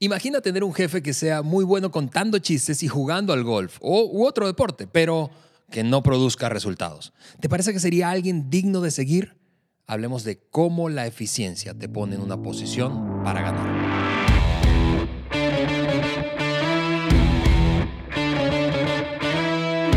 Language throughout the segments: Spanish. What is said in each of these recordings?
Imagina tener un jefe que sea muy bueno contando chistes y jugando al golf o u otro deporte, pero que no produzca resultados. ¿Te parece que sería alguien digno de seguir? Hablemos de cómo la eficiencia te pone en una posición para ganar.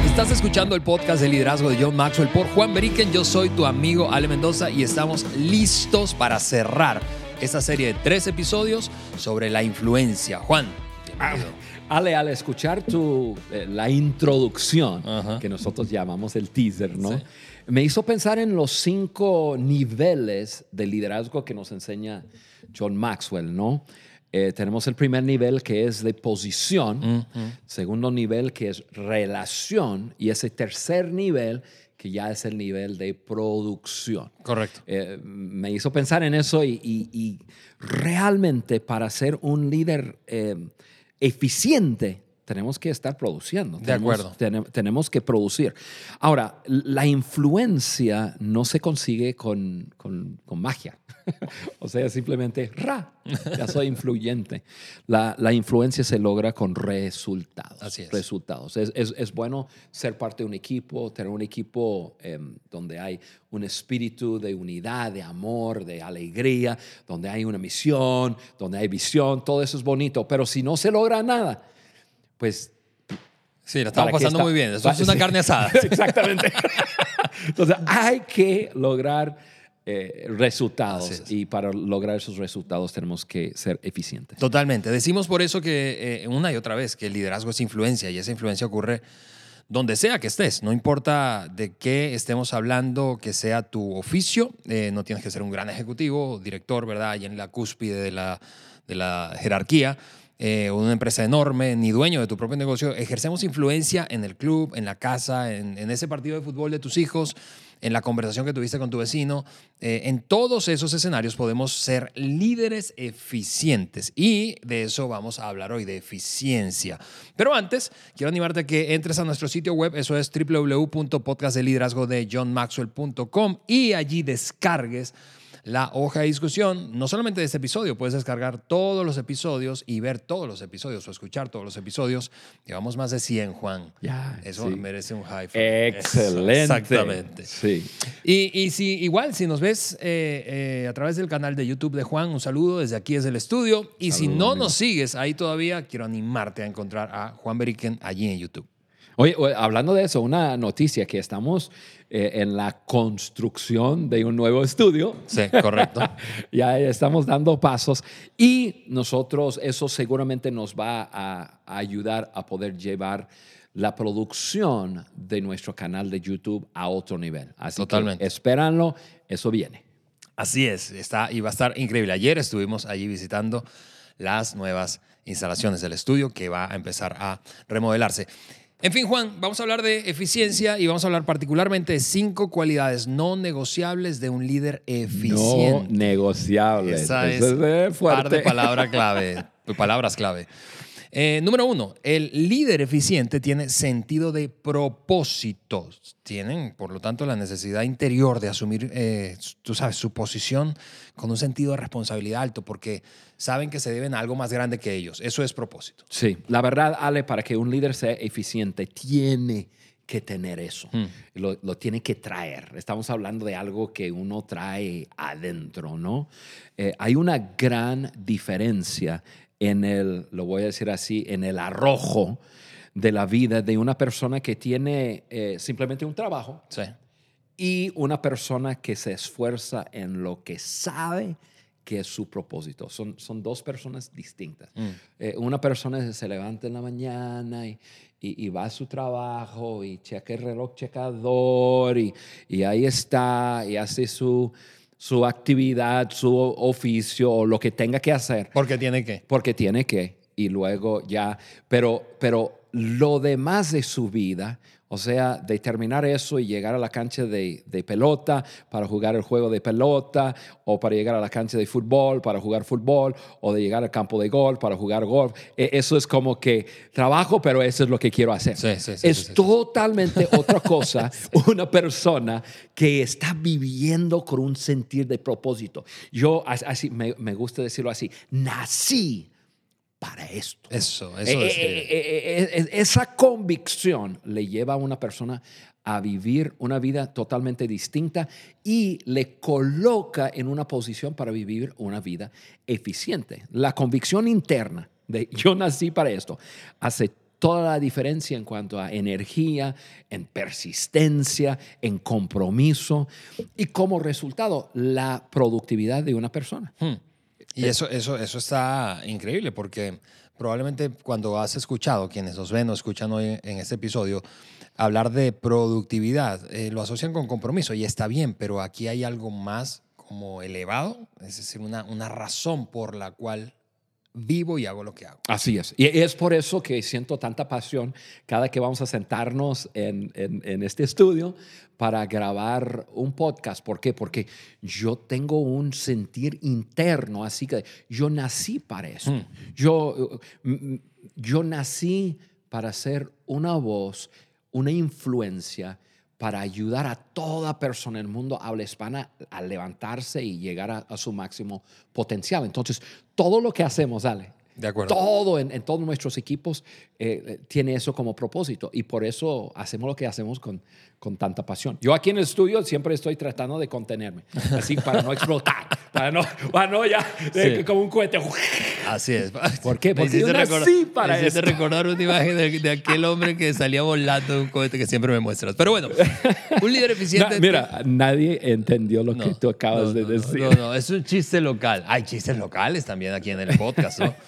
Estás escuchando el podcast de liderazgo de John Maxwell por Juan Beriken. Yo soy tu amigo Ale Mendoza y estamos listos para cerrar esta serie de tres episodios sobre la influencia. Juan, bienvenido. Ah, Ale, al escuchar tu, eh, la introducción, que nosotros llamamos el teaser, ¿no? Me hizo pensar en los cinco niveles de liderazgo que nos enseña John Maxwell, ¿no? Eh, tenemos el primer nivel que es de posición, segundo nivel que es relación y ese tercer nivel que ya es el nivel de producción. Correcto. Eh, me hizo pensar en eso y, realmente para ser un líder eh, eficiente tenemos que estar produciendo. De acuerdo. tenemos que producir. Ahora, la influencia no se consigue con, con, magia. o sea, simplemente, ra, ya soy influyente. La, la, influencia se logra con resultados. Así es. Resultados. Es, es, es bueno ser parte de un equipo, tener un equipo em, donde hay un espíritu de unidad, de amor, de alegría, donde hay una misión, donde hay visión, todo eso es bonito. Pero si no se logra nada, pues... Sí, la estamos pasando muy bien. Eso es una carne asada. Exactamente. Entonces, hay que lograr eh, resultados y para lograr esos resultados tenemos que ser eficientes. Totalmente. Decimos por eso que eh, una y otra vez que el liderazgo es influencia y esa influencia ocurre donde sea que estés, no importa de qué estemos hablando, que sea tu oficio, eh, no tienes que ser un gran ejecutivo, director, ¿verdad? Y en la cúspide de la, de la jerarquía, eh, una empresa enorme, ni dueño de tu propio negocio, ejercemos influencia en el club, en la casa, en, ese partido de fútbol de tus hijos, en la conversación que tuviste con tu vecino. Eh, en todos esos escenarios podemos ser líderes eficientes y de eso vamos a hablar hoy, de eficiencia. Pero antes, quiero animarte a que entres a nuestro sitio web, eso es www.podcastdeliderazgodejohnmaxwell.com y allí descargues la hoja de discusión, no solamente de este episodio, puedes descargar todos los episodios y ver todos los episodios o escuchar todos los episodios. Llevamos más de 100, Juan. Ya, Eso merece un high five. Excelente. exactamente. Sí. Y, y, si igual, si nos ves eh, eh, a través del canal de YouTube de Juan, un saludo desde aquí, desde el estudio. Y si no nos sigues ahí todavía, quiero animarte a encontrar a Juan Beriken allí en YouTube. Oye, hablando de eso, una noticia que estamos eh, en la construcción de un nuevo estudio. Sí, correcto. ya estamos dando pasos y nosotros eso seguramente nos va a, ayudar a poder llevar la producción de nuestro canal de YouTube a otro nivel. Así Totalmente. que espéranlo, eso viene. Así es, está y va a estar increíble. Ayer estuvimos allí visitando las nuevas instalaciones del estudio que va a empezar a remodelarse. En fin, Juan, vamos a hablar de eficiencia y vamos a hablar particularmente de cinco cualidades no negociables de un líder eficiente. No negociables. Esa es, es par de palabras clave, palabras clave. Eh, número uno, el líder eficiente tiene sentido de propósito. Tienen, por lo tanto, la necesidad interior de asumir, eh, tú sabes, su posición con un sentido de responsabilidad alto, porque saben que se deben a algo más grande que ellos. Eso es propósito. Sí, la verdad, Ale, para que un líder sea eficiente, tiene que tener eso, hmm. lo, tiene que traer. Estamos hablando de algo que uno trae adentro, ¿no? Eh, hay una gran diferencia en el, lo voy a decir así, en el arrojo de la vida de una persona que tiene eh, simplemente un trabajo y una persona que se esfuerza en lo que sabe que es su propósito. Son, son dos personas distintas. Mm. Eh, una persona se levanta en la mañana y, y, va a su trabajo y checa el reloj checador y, y ahí está y hace su su actividad, su oficio o lo que tenga que hacer. Porque tiene que. Porque tiene que. Y luego ya, pero, pero lo demás de su vida o sea, de terminar eso y llegar a la cancha de, pelota para jugar el juego de pelota, o para llegar a la cancha de fútbol para jugar fútbol, o de llegar al campo de golf para jugar golf. E, eso es como que trabajo, pero eso es lo que quiero hacer. es totalmente otra cosa una persona que está viviendo con un sentir de propósito. Yo, así, me, me gusta decirlo así, nací esto. Eso, eso es. eh, eh, eh, eh, esa convicción le lleva a una persona a vivir una vida totalmente distinta y le coloca en una posición para vivir una vida eficiente. La convicción interna de yo nací para esto hace toda la diferencia en cuanto a energía, en persistencia, en compromiso y como resultado la productividad de una persona. Hmm. Y eso, eso, eso está increíble porque probablemente cuando has escuchado, quienes nos ven o escuchan hoy en este episodio, hablar de productividad, eh, lo asocian con compromiso y está bien, pero aquí hay algo más como elevado, es decir, una, una razón por la cual vivo y hago lo que hago. Así es. Y es por eso que siento tanta pasión cada que vamos a sentarnos en, en- en este estudio para grabar un podcast. ¿Por qué? Porque yo tengo un sentir interno, así que yo nací para eso. Hmm. Yo, yo nací para ser una voz, una influencia para ayudar a toda persona en el mundo habla hispana a levantarse y llegar a, a su máximo potencial. Entonces, todo lo que hacemos, Ale, De acuerdo. todo en, en todos nuestros equipos eh, eh, tiene eso como propósito y por eso hacemos lo que hacemos con, con tanta pasión. Yo aquí en el estudio siempre estoy tratando de contenerme, así para no explotar, para no, para no ya, Sí. como un cohete. Así es. ¿Por qué? Porque yo nací para me hiciste esto. recordar una imagen de, de aquel hombre que salía volando de un cohete que siempre me muestras. Pero bueno, un líder eficiente. Mira, nadie entendió lo que tú acabas de decir. No, no, es un chiste local. Hay chistes locales también aquí en el podcast, ¿no?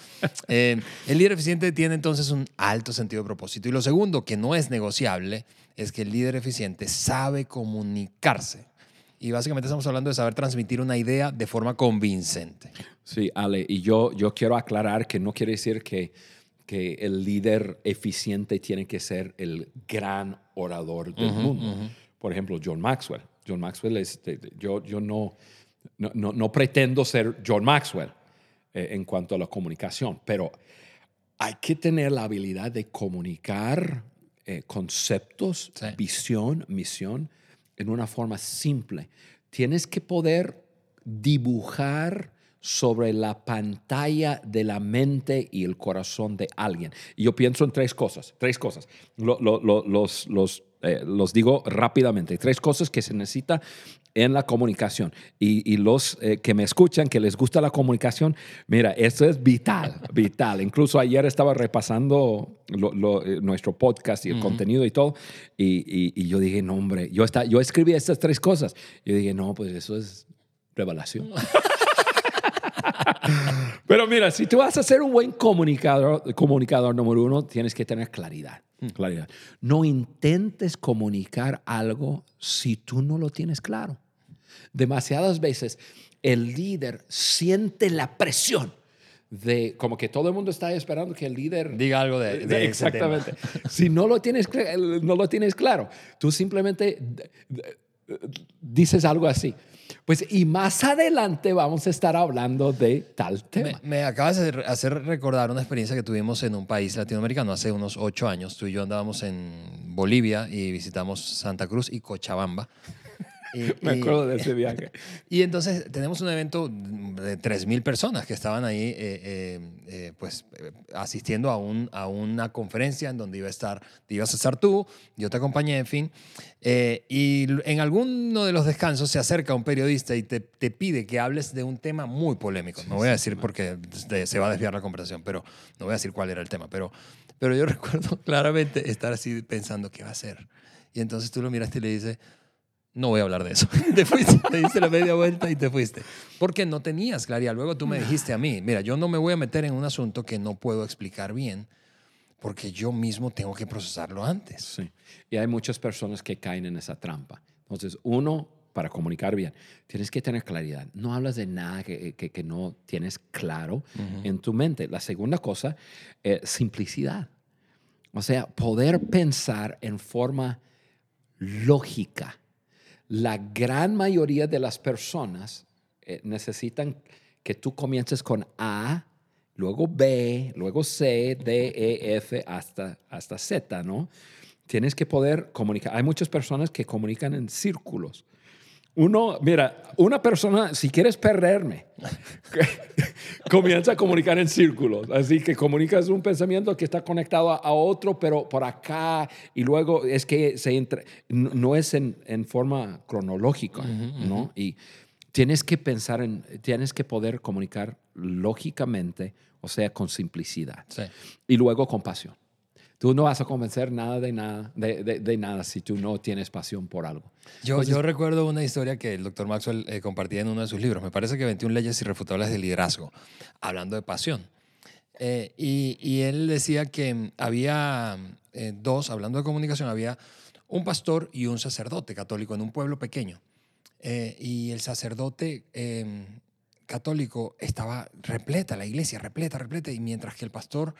Eh, el líder eficiente tiene entonces un alto sentido de propósito. Y lo segundo, que no es negociable, es que el líder eficiente sabe comunicarse. Y básicamente estamos hablando de saber transmitir una idea de forma convincente. Sí, Ale, y yo, yo quiero aclarar que no quiere decir que, que el líder eficiente tiene que ser el gran orador del mundo. Por ejemplo, John Maxwell. John Maxwell es, yo, yo no, no, no, no pretendo ser John Maxwell eh, en cuanto a la comunicación, pero hay que tener la habilidad de comunicar eh, conceptos, Sí. visión, misión en una forma simple. Tienes que poder dibujar sobre la pantalla de la mente y el corazón de alguien. Y yo pienso en tres cosas, tres cosas. Lo- lo- lo- los, los, eh, los digo rápidamente. Tres cosas que se necesita en la comunicación. Y, y los eh, que me escuchan, que les gusta la comunicación, mira, esto es vital, vital. Incluso ayer estaba repasando lo- lo, eh, nuestro podcast y el contenido y todo, y, y- y yo dije, no, hombre, yo, está, yo escribí estas tres cosas. Yo dije, no, pues eso es revelación. Pero mira, si tú vas a ser un buen comunicador, comunicador número uno, tienes que tener claridad. claridad. No intentes comunicar algo si tú no lo tienes claro. Demasiadas veces el líder siente la presión de como que todo el mundo está esperando que el líder Diga algo de, de ese Exactamente. Si no lo tienes no lo tienes claro, tú simplemente d- d- dices algo así. Pues y más adelante vamos a estar hablando de tal tema. me acabas de hacer recordar una experiencia que tuvimos en un país latinoamericano hace unos ocho años. Tú y yo andábamos en Bolivia y visitamos Santa Cruz y Cochabamba. Y- Me acuerdo de ese viaje. Y entonces tenemos un evento de 3.000 personas que estaban ahí, eh, eh, eh, pues, eh, asistiendo a, un, a una conferencia en donde iba a estar, ibas a estar tú, yo te acompañé, en fin. Eh, y en alguno de los descansos se acerca un periodista y te, te pide que hables de un tema muy polémico. No voy a decir porque se va a desviar la conversación, pero no voy a decir cuál era el tema. Pero, pero yo recuerdo claramente estar así pensando qué va a hacer. Y entonces tú lo miraste y le dices, no voy a hablar de eso. te fuiste, te diste la media vuelta y te fuiste. Porque no tenías claridad. Luego tú me dijiste a mí, mira, yo no me voy a meter en un asunto que no puedo explicar bien porque yo mismo tengo que procesarlo antes. Sí. Y hay muchas personas que caen en esa trampa. Entonces, uno, para comunicar bien, tienes que tener claridad. No hablas de nada que, que- que no tienes claro en tu mente. La segunda cosa, eh, simplicidad. O sea, poder pensar en forma lógica. La gran mayoría de las personas eh, necesitan que tú comiences con A, luego B, luego C, D, E, F, hasta, hasta Z, ¿no? Tienes que poder comunicar. Hay muchas personas que comunican en círculos. Uno, mira, una persona, si quieres perderme, comienza a comunicar en círculos. Así que comunicas un pensamiento que está conectado a, otro, pero por acá, y luego es que se entra, no es en, en forma cronológica, ¿no? Y tienes que pensar en, tienes que poder comunicar lógicamente, o sea, con simplicidad. Y luego con pasión. Tú no vas a convencer nada de nada, de, nada si tú no tienes pasión por algo. Yo, yo recuerdo una historia que el doctor Maxwell eh, compartía en uno de sus libros. Me parece que 21 leyes irrefutables de liderazgo, hablando de pasión. Eh, y, y, él decía que había eh, dos, hablando de comunicación, había un pastor y un sacerdote católico en un pueblo pequeño. y el sacerdote em, católico estaba repleta, la iglesia repleta, repleta, y mientras que el pastor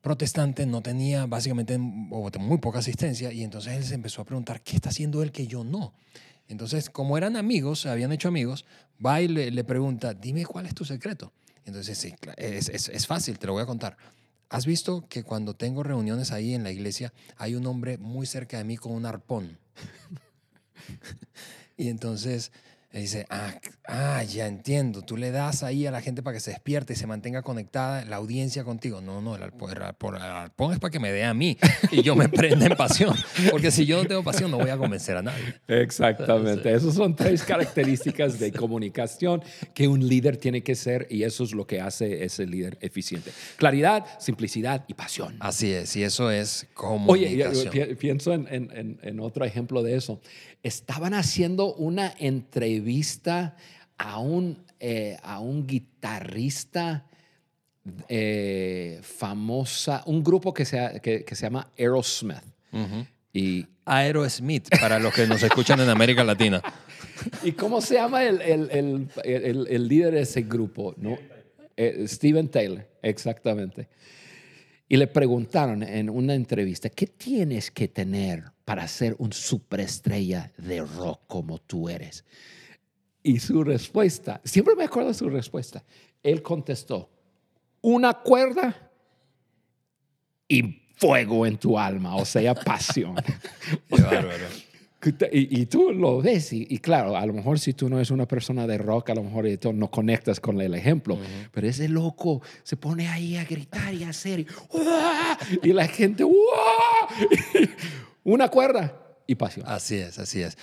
protestante no tenía básicamente muy poca asistencia y entonces él se empezó a preguntar, ¿qué está haciendo él que yo no? Entonces, como eran amigos, se habían hecho amigos, va y le, pregunta, dime cuál es tu secreto. Entonces, sí, es, es, es fácil, te lo voy a contar. ¿Has visto que cuando tengo reuniones ahí en la iglesia hay un hombre muy cerca de mí con un arpón? y entonces y dice, ah, ah, ya entiendo, tú le das ahí a la gente para que se despierte y se mantenga conectada la audiencia contigo. No, no, el alpón, es para que me dé a mí y yo me prenda en pasión. Porque si yo no tengo pasión, no voy a convencer a nadie. Exactamente. Esas son tres características de comunicación que un líder tiene que ser y eso es lo que hace ese líder eficiente. Claridad, simplicidad y pasión. Así es, y eso es comunicación. Oye, pienso en, en, en otro ejemplo de eso estaban haciendo una entrevista a un, eh, a un guitarrista eh, famosa, un grupo que se, que, se llama Aerosmith. y, Aerosmith, para los que nos escuchan en América Latina. ¿Y cómo se llama el, el, el, el líder de ese grupo? ¿no? Eh, Steven Taylor, exactamente. Y le preguntaron en una entrevista, ¿qué tienes que tener para ser un superestrella de rock como tú eres? Y su respuesta, siempre me acuerdo su respuesta, él contestó, una cuerda y fuego en tu alma, o sea, pasión. Qué bárbaro. Y, tú lo ves, y, claro, a lo mejor si tú no eres una persona de rock, a lo mejor no conectas con el ejemplo, pero ese loco se pone ahí a gritar y a hacer, y, la gente, una cuerda y pasión. Así es, así es.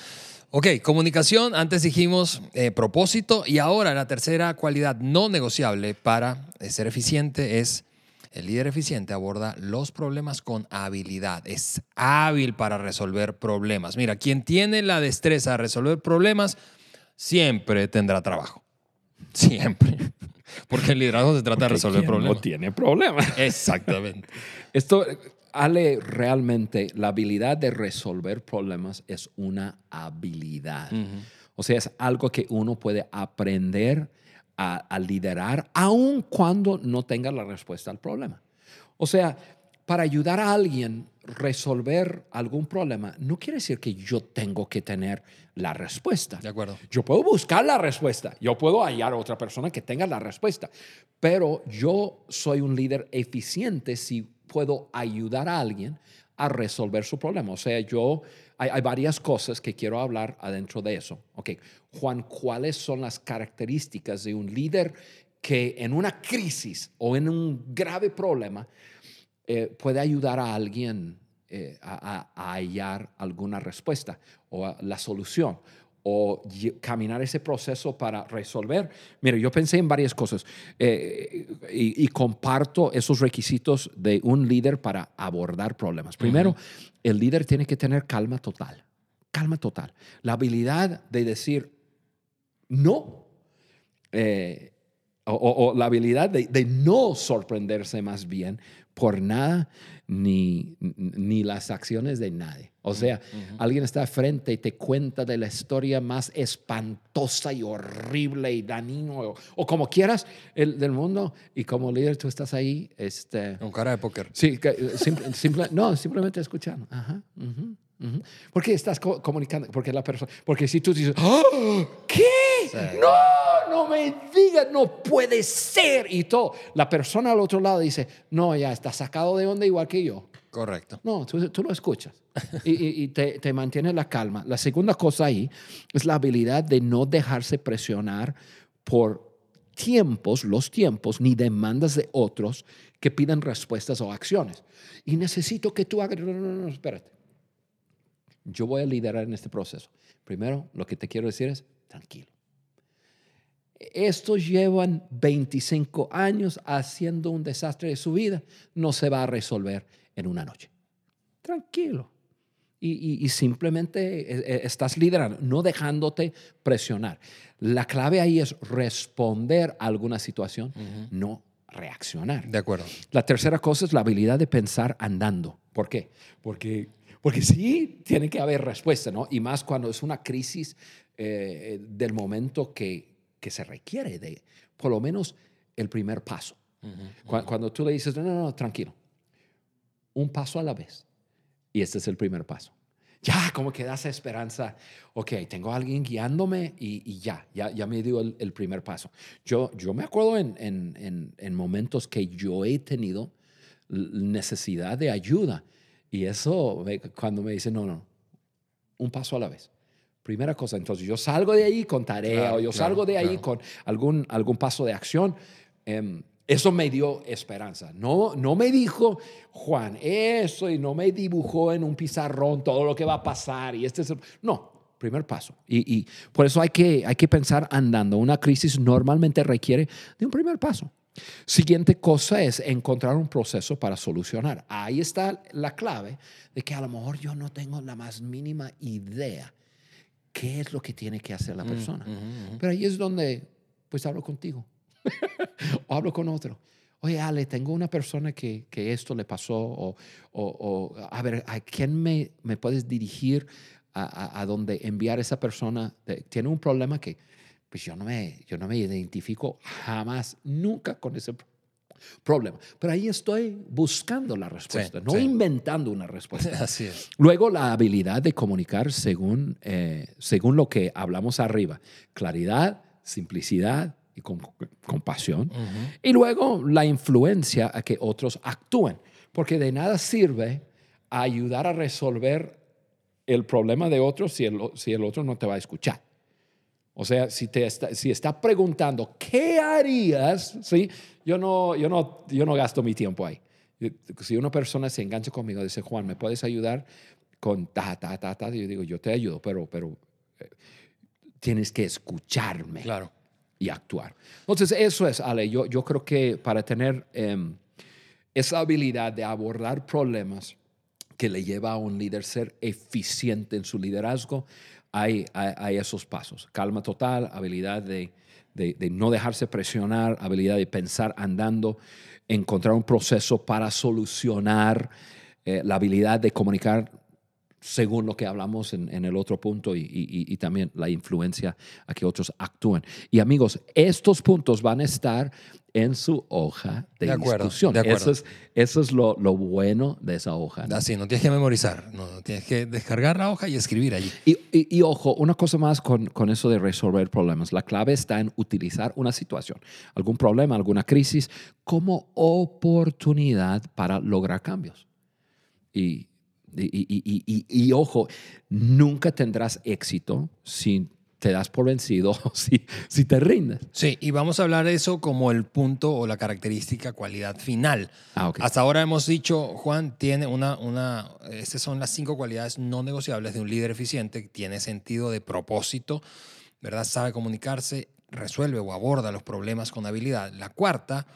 Ok, comunicación, antes dijimos eh, propósito, y ahora la tercera cualidad no negociable para eh, ser eficiente es el líder eficiente aborda los problemas con habilidad. Es hábil para resolver problemas. Mira, quien tiene la destreza de resolver problemas siempre tendrá trabajo. Siempre. Porque el liderazgo se trata de resolver problemas. No tiene problemas. Exactamente. Esto, Ale, realmente la habilidad de resolver problemas es una habilidad. O sea, es algo que uno puede aprender a, liderar, aun cuando no tenga la respuesta al problema. O sea, para ayudar a alguien a resolver algún problema, no quiere decir que yo tengo que tener la respuesta. De acuerdo. Yo puedo buscar la respuesta, yo puedo hallar a otra persona que tenga la respuesta, pero yo soy un líder eficiente si puedo ayudar a alguien a resolver su problema. O sea, yo hay, varias cosas que quiero hablar adentro de eso. Ok, Juan, ¿cuáles son las características de un líder que en una crisis o en un grave problema eh, puede ayudar a alguien eh, a, hallar alguna respuesta o la solución? O caminar ese proceso para resolver. Mire, yo pensé en varias cosas eh, y, comparto esos requisitos de un líder para abordar problemas. Primero, el líder tiene que tener calma total, calma total. La habilidad de decir no. Eh, o, la habilidad de, no sorprenderse más bien por nada ni, ni las acciones de nadie. O sea, alguien está frente y te cuenta de la historia más espantosa y horrible y dañino o, como quieras el, del mundo y como líder tú estás ahí. Este, Con cara de póker. Sí, simple, no, simplemente escuchando. Ajá, porque estás comunicando, porque la persona, porque si tú dices, ¡Oh! ¿qué? No, no me digas, no puede ser y todo. La persona al otro lado dice, no, ya está sacado de onda igual que yo. Correcto. No, tú, lo escuchas y, te, te mantiene la calma. La segunda cosa ahí es la habilidad de no dejarse presionar por tiempos, los tiempos, ni demandas de otros que piden respuestas o acciones. Y necesito que tú hagas... No, no, no, espérate. Yo voy a liderar en este proceso. Primero, lo que te quiero decir es, tranquilo. Estos llevan 25 años haciendo un desastre de su vida. No se va a resolver en una noche. Tranquilo. Y, y- y simplemente eh, eh, estás liderando, no dejándote presionar. La clave ahí es responder a alguna situación, no reaccionar. De acuerdo. La tercera cosa es la habilidad de pensar andando. ¿Por qué? Porque, porque sí tiene que haber respuesta, ¿no? Y más cuando es una crisis eh, del momento que, que se requiere de por lo menos el primer paso. Cu- Cuando, tú le dices, no, no, no, tranquilo, un paso a la vez. Y este es el primer paso. Ya, como que das esperanza. Ok, tengo a alguien guiándome y, y ya, ya, ya me dio el, el primer paso. Yo, yo me acuerdo en, en- en- en momentos que yo he tenido necesidad de ayuda. Y eso, me- cuando me dicen, no, no, un paso a la vez. Primera cosa, entonces yo salgo de ahí con tarea Claro, o yo claro, salgo de ahí claro. con algún, algún paso de acción. Em, eso me dio esperanza. No, no me dijo, Juan, eso, y no me dibujó en un pizarrón todo lo que va a pasar. Y este es el- No, primer paso. Y, y por eso hay que, hay que pensar andando. Una crisis normalmente requiere de un primer paso. Siguiente cosa es encontrar un proceso para solucionar. Ahí está la clave de que a lo mejor yo no tengo la más mínima idea qué es lo que tiene que hacer la persona. Pero ahí es donde, pues hablo contigo o hablo con otro. Oye, Ale, tengo una persona que, que esto le pasó, o, o- o, a ver, ¿a quién me, me puedes dirigir a, a, a donde enviar esa persona? tiene un problema que, pues yo no me, yo no me identifico jamás, nunca con ese pro- problema. Pero ahí estoy buscando la respuesta, no sí. inventando una respuesta. Así es. Luego, la habilidad de comunicar según, eh, según lo que hablamos arriba. Claridad, simplicidad y con- compasión. Y luego, la influencia a que otros actúen. Porque de nada sirve ayudar a resolver el problema de otros si el, si el otro no te va a escuchar. O sea, si, te está, si está preguntando, ¿qué harías? ¿Sí? Yo, no, yo, no, yo no gasto mi tiempo ahí. Si una persona se engancha conmigo dice, Juan, ¿me puedes ayudar con ta, ta, ta, ta? Yo digo, yo te ayudo, pero, pero eh, tienes que escucharme Claro. Y actuar. Entonces, eso es, Ale. Yo, yo creo que para tener em, esa habilidad de abordar problemas que le lleva a un líder ser eficiente en su liderazgo, hay, hay, esos pasos. Calma total, habilidad de, de- de no dejarse presionar, habilidad de pensar andando, encontrar un proceso para solucionar, eh, la habilidad de comunicar según lo que hablamos en, en el otro punto y, y- y también la influencia a que otros actúen. Y amigos, estos puntos van a estar en su hoja de, De acuerdo, discusión. de acuerdo. Eso es, eso es lo, lo bueno de esa hoja. ¿no? Así, no tienes que memorizar, no, tienes que descargar la hoja y escribir allí. Y ojo, una cosa más con, con eso de resolver problemas. La clave está en utilizar una situación, algún problema, alguna crisis, como oportunidad para lograr cambios. Y, y, y- y- y- y, ojo, nunca tendrás éxito si te das por vencido o si, si te rindes. Sí, y vamos a hablar de eso como el punto o la característica, cualidad final. Ah. Hasta ahora hemos dicho, Juan, tiene una, una, estas son las cinco cualidades no negociables de un líder eficiente, tiene sentido de propósito, ¿verdad? Sabe comunicarse, resuelve o aborda los problemas con habilidad. La cuarta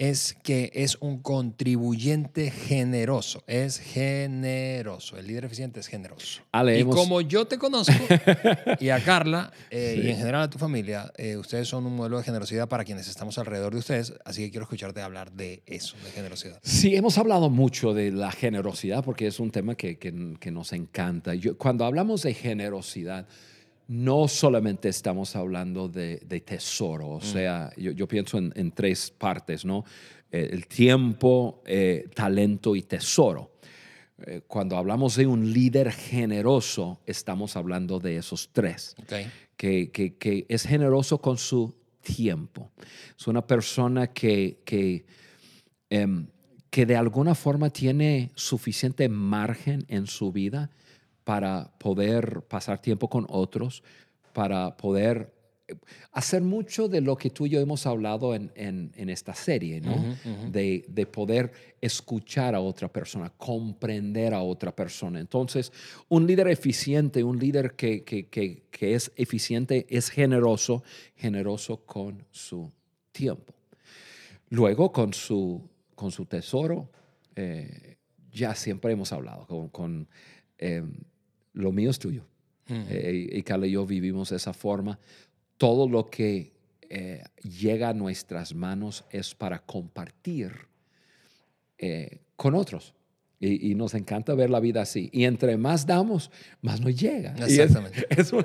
es que es un contribuyente generoso, es generoso. El líder eficiente es generoso. Ale, y hemos- como yo te conozco y a Carla eh, y en general a tu familia, eh, ustedes son un modelo de generosidad para quienes estamos alrededor de ustedes, así que quiero escucharte hablar de eso, de generosidad. Sí, hemos hablado mucho de la generosidad porque es un tema que, que- que nos encanta. Yo- cuando hablamos de generosidad, no solamente estamos hablando de, de tesoro, o sea, yo, yo pienso en, en tres partes, ¿no? Eh, el tiempo, eh, talento y tesoro. Eh, cuando hablamos de un líder generoso, estamos hablando de esos tres que, que- que es generoso con su tiempo. Es una persona que, que, em, que de alguna forma tiene suficiente margen en su vida para poder pasar tiempo con otros, para poder hacer mucho de lo que tú y yo hemos hablado en, esta serie, ¿no? De, poder escuchar a otra persona, comprender a otra persona. Entonces, un líder eficiente, un líder que, es eficiente, es generoso, generoso con su tiempo. Luego, con su, con su tesoro, eh, ya siempre hemos hablado, con, em, lo mío es tuyo. Eh, y Carla y yo vivimos de esa forma todo lo que eh, llega a nuestras manos es para compartir eh, con otros. Y, nos encanta ver la vida así. Y entre más damos, más nos llega. Exactamente. Es, un,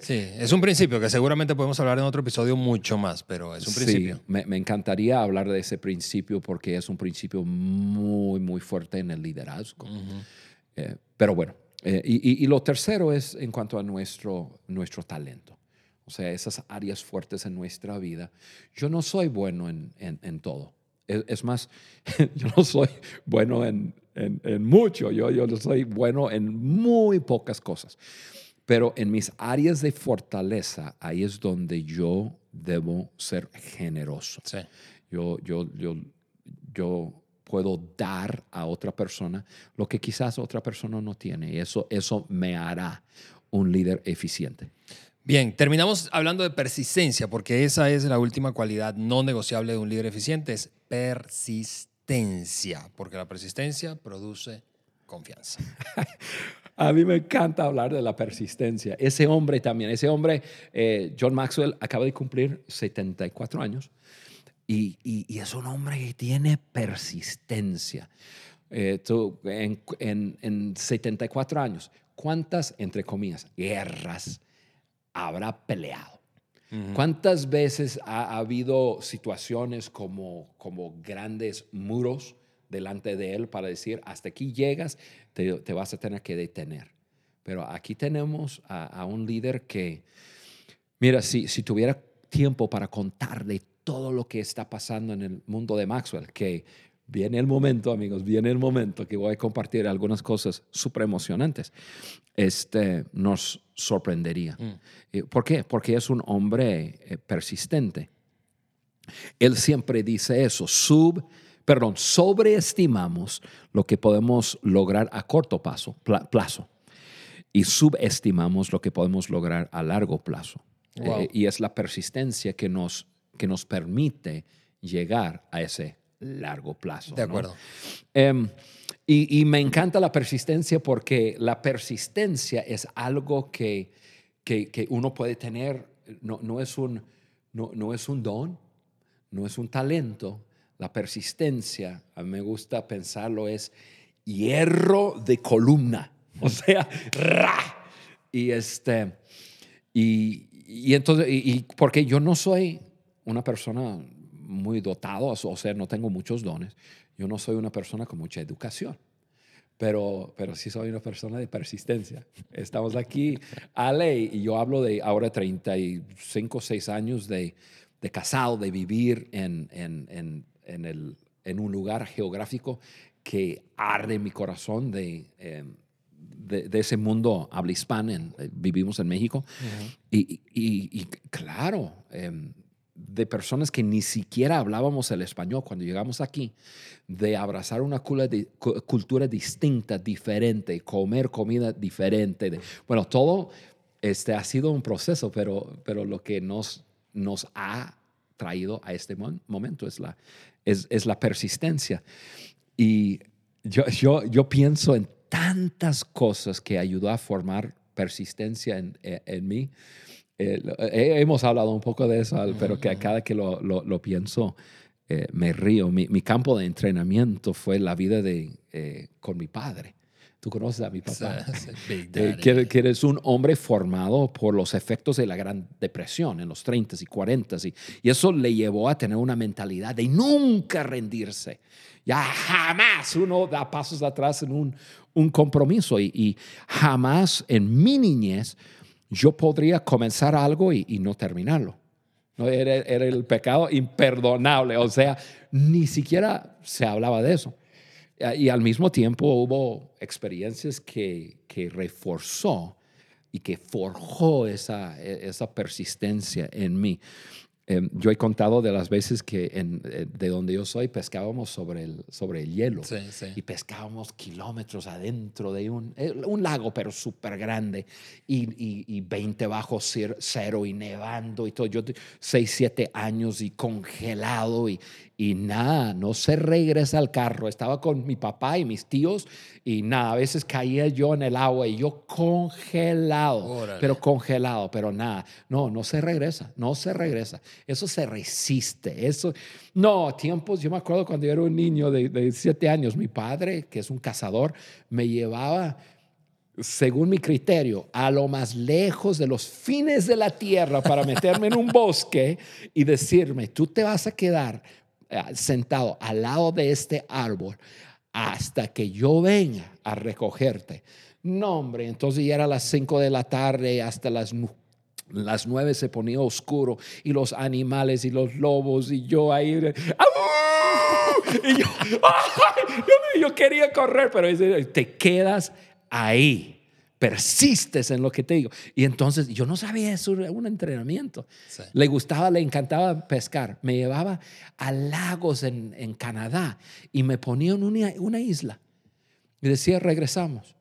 sí, es un principio que seguramente podemos hablar en otro episodio mucho más, pero es un principio. Sí, me, encantaría hablar de ese principio porque es un principio muy, muy fuerte en el liderazgo. Eh, pero bueno, y, y, lo tercero es en cuanto a nuestro, nuestro talento o sea, esas áreas fuertes en nuestra vida. Yo no soy bueno en, en, todo. Es, más, yo no soy bueno en, en, mucho, yo, yo soy bueno en muy pocas cosas. Pero en mis áreas de fortaleza, ahí es donde yo debo ser generoso. Sí. Yo, yo, yo, yo puedo dar a otra persona lo que quizás otra persona no tiene. Y eso, eso me hará un líder eficiente. Bien, terminamos hablando de persistencia, porque esa es la última cualidad no negociable de un líder eficiente, es persistencia, porque la persistencia produce confianza. A mí me encanta hablar de la persistencia. Ese hombre también, ese hombre, eh, John Maxwell, acaba de cumplir 74 años y, es un hombre que tiene persistencia. Eh, en, en 74 años, ¿cuántas, entre comillas, guerras? habrá peleado. ¿Cuántas veces ha, habido situaciones como, como grandes muros delante de él para decir, hasta aquí llegas, te, vas a tener que detener? Pero aquí tenemos a, un líder que, mira, si, si tuviera tiempo para contar de todo lo que está pasando en el mundo de Maxwell, que viene el momento, amigos, viene el momento que voy a compartir algunas cosas súper emocionantes. Este nos sorprendería. Mm. ¿Por qué? Porque es un hombre eh, persistente. Él siempre dice eso, sub, perdón, sobreestimamos lo que podemos lograr a corto plazo, plazo y subestimamos lo que podemos lograr a largo plazo. Eh, y es la persistencia que nos, que nos permite llegar a ese largo plazo. De acuerdo. Em, y, me encanta la persistencia porque la persistencia es algo que, que, uno puede tener, no, no es un, no, no, es un don, no es un talento. La persistencia, a mí me gusta pensarlo, es hierro de columna. O sea, ra. Y este, y, y entonces, y porque yo no soy una persona muy dotado, o sea, no tengo muchos dones. Yo no soy una persona con mucha educación, pero, pero sí soy una persona de persistencia. Estamos aquí, Ale, y yo hablo de ahora 35, 6 años de, de casado, de vivir en, en, en, en, el, en un lugar geográfico que arde mi corazón de, em, de, de, ese mundo habla hispana, eh, vivimos en México. y, y, y, claro, eh, de personas que ni siquiera hablábamos el español cuando llegamos aquí, de abrazar una cultura distinta, diferente, comer comida diferente. Bueno, todo este ha sido un proceso, pero, pero lo que nos, nos ha traído a este momento es la, es, la persistencia. Y yo, yo, yo pienso en tantas cosas que ayudó a formar persistencia en, en mí. Eh, eh, hemos hablado un poco de eso, pero que cada que lo, lo, pienso eh, me río. Mi, mi, campo de entrenamiento fue la vida de, con mi padre. Tú conoces a mi papá. que, que, eres un hombre formado por los efectos de la Gran Depresión en los 30 y 40 y, y eso le llevó a tener una mentalidad de nunca rendirse. Ya jamás uno da pasos atrás en un, un compromiso y, y jamás en mi niñez yo podría comenzar algo y, no terminarlo. ¿no? Era, era el pecado imperdonable. O sea, ni siquiera se hablaba de eso. Y al mismo tiempo hubo experiencias que, que reforzó y que forjó esa, esa persistencia en mí. Em, yo he contado de las veces que en, eh, de donde yo soy pescábamos sobre el, sobre el hielo Sí, sí. y pescábamos kilómetros adentro de un, eh, un lago, pero súper grande, y, y, y 20 bajo cer- cero y nevando y todo. Yo, 6, 7 años y congelado y, y nada, no se regresa al carro. Estaba con mi papá y mis tíos y nada, a veces caía yo en el agua y yo congelado, Órale. pero congelado, pero nada, no, no se regresa, no se regresa. Eso se resiste, eso, no, tiempos, yo me acuerdo cuando yo era un niño de, de siete años, mi padre, que es un cazador, me llevaba según mi criterio, a lo más lejos de los fines de la tierra para meterme en un bosque y decirme, tú te vas a quedar eh, sentado al lado de este árbol hasta que yo venga a recogerte. No, hombre, entonces ya era las 5 de la tarde hasta las las nueve se ponía oscuro y los animales y los lobos y yo ahí. Y yo, mío, yo quería correr, pero te quedas ahí, persistes en lo que te digo. Y entonces yo no sabía eso, era un entrenamiento. Sí. Le gustaba, le encantaba pescar. Me llevaba a lagos en, en Canadá y me ponía en una, una isla. Y decía, regresamos.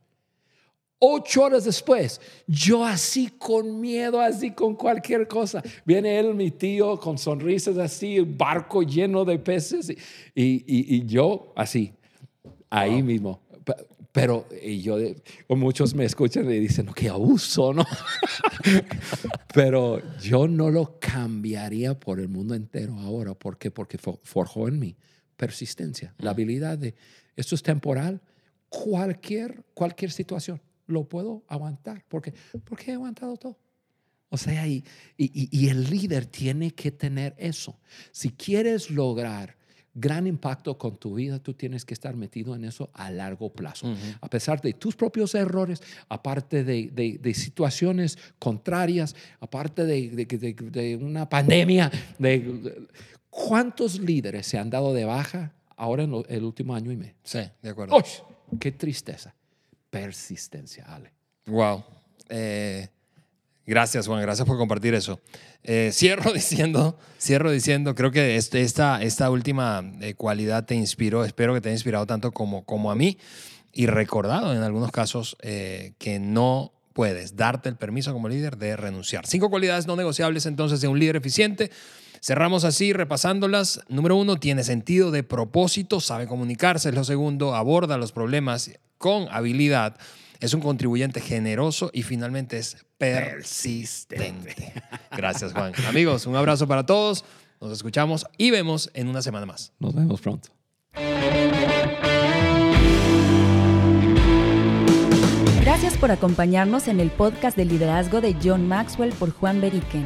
Ocho horas después, yo así con miedo, así con cualquier cosa. Viene él, mi tío, con sonrisas así, barco lleno de peces y, y- y yo así, ahí mismo. Pe- Pero y yo, muchos me escuchan y dicen, no, qué abuso, ¿no? Pero yo no lo cambiaría por el mundo entero ahora. ¿Por qué? Porque fo- forjó en mí persistencia, la habilidad de, esto es temporal, cualquier, cualquier situación lo puedo aguantar. Porque, porque he aguantado todo. O sea, y, y- y- el líder tiene que tener eso. Si quieres lograr gran impacto con tu vida, tú tienes que estar metido en eso a largo plazo. A pesar de tus propios errores, aparte de, de- de situaciones contrarias, aparte de, de- una pandemia, de, ¿cuántos líderes se han dado de baja ahora en lo- el último año y medio? Sí, de acuerdo. ¡Uy! ¡Qué tristeza! Persistencia, Ale. Wow. Eh, gracias, Juan. Gracias por compartir eso. Eh, cierro diciendo, cierro diciendo, creo que este- esta, esta última eh, cualidad te inspiró, espero que te haya inspirado tanto como, como a mí y recordado en algunos casos que no puedes darte el permiso como líder de renunciar. Cinco cualidades no negociables entonces de un líder eficiente. Cerramos así repasándolas. Número uno, tiene sentido de propósito, sabe comunicarse. Lo segundo, aborda los problemas con habilidad. Es un contribuyente generoso y finalmente es persistente. Gracias, Juan. Amigos, un abrazo para todos. Nos escuchamos y vemos en una semana más. Nos vemos pronto. Gracias por acompañarnos en el podcast de liderazgo de John Maxwell por Juan Beriken.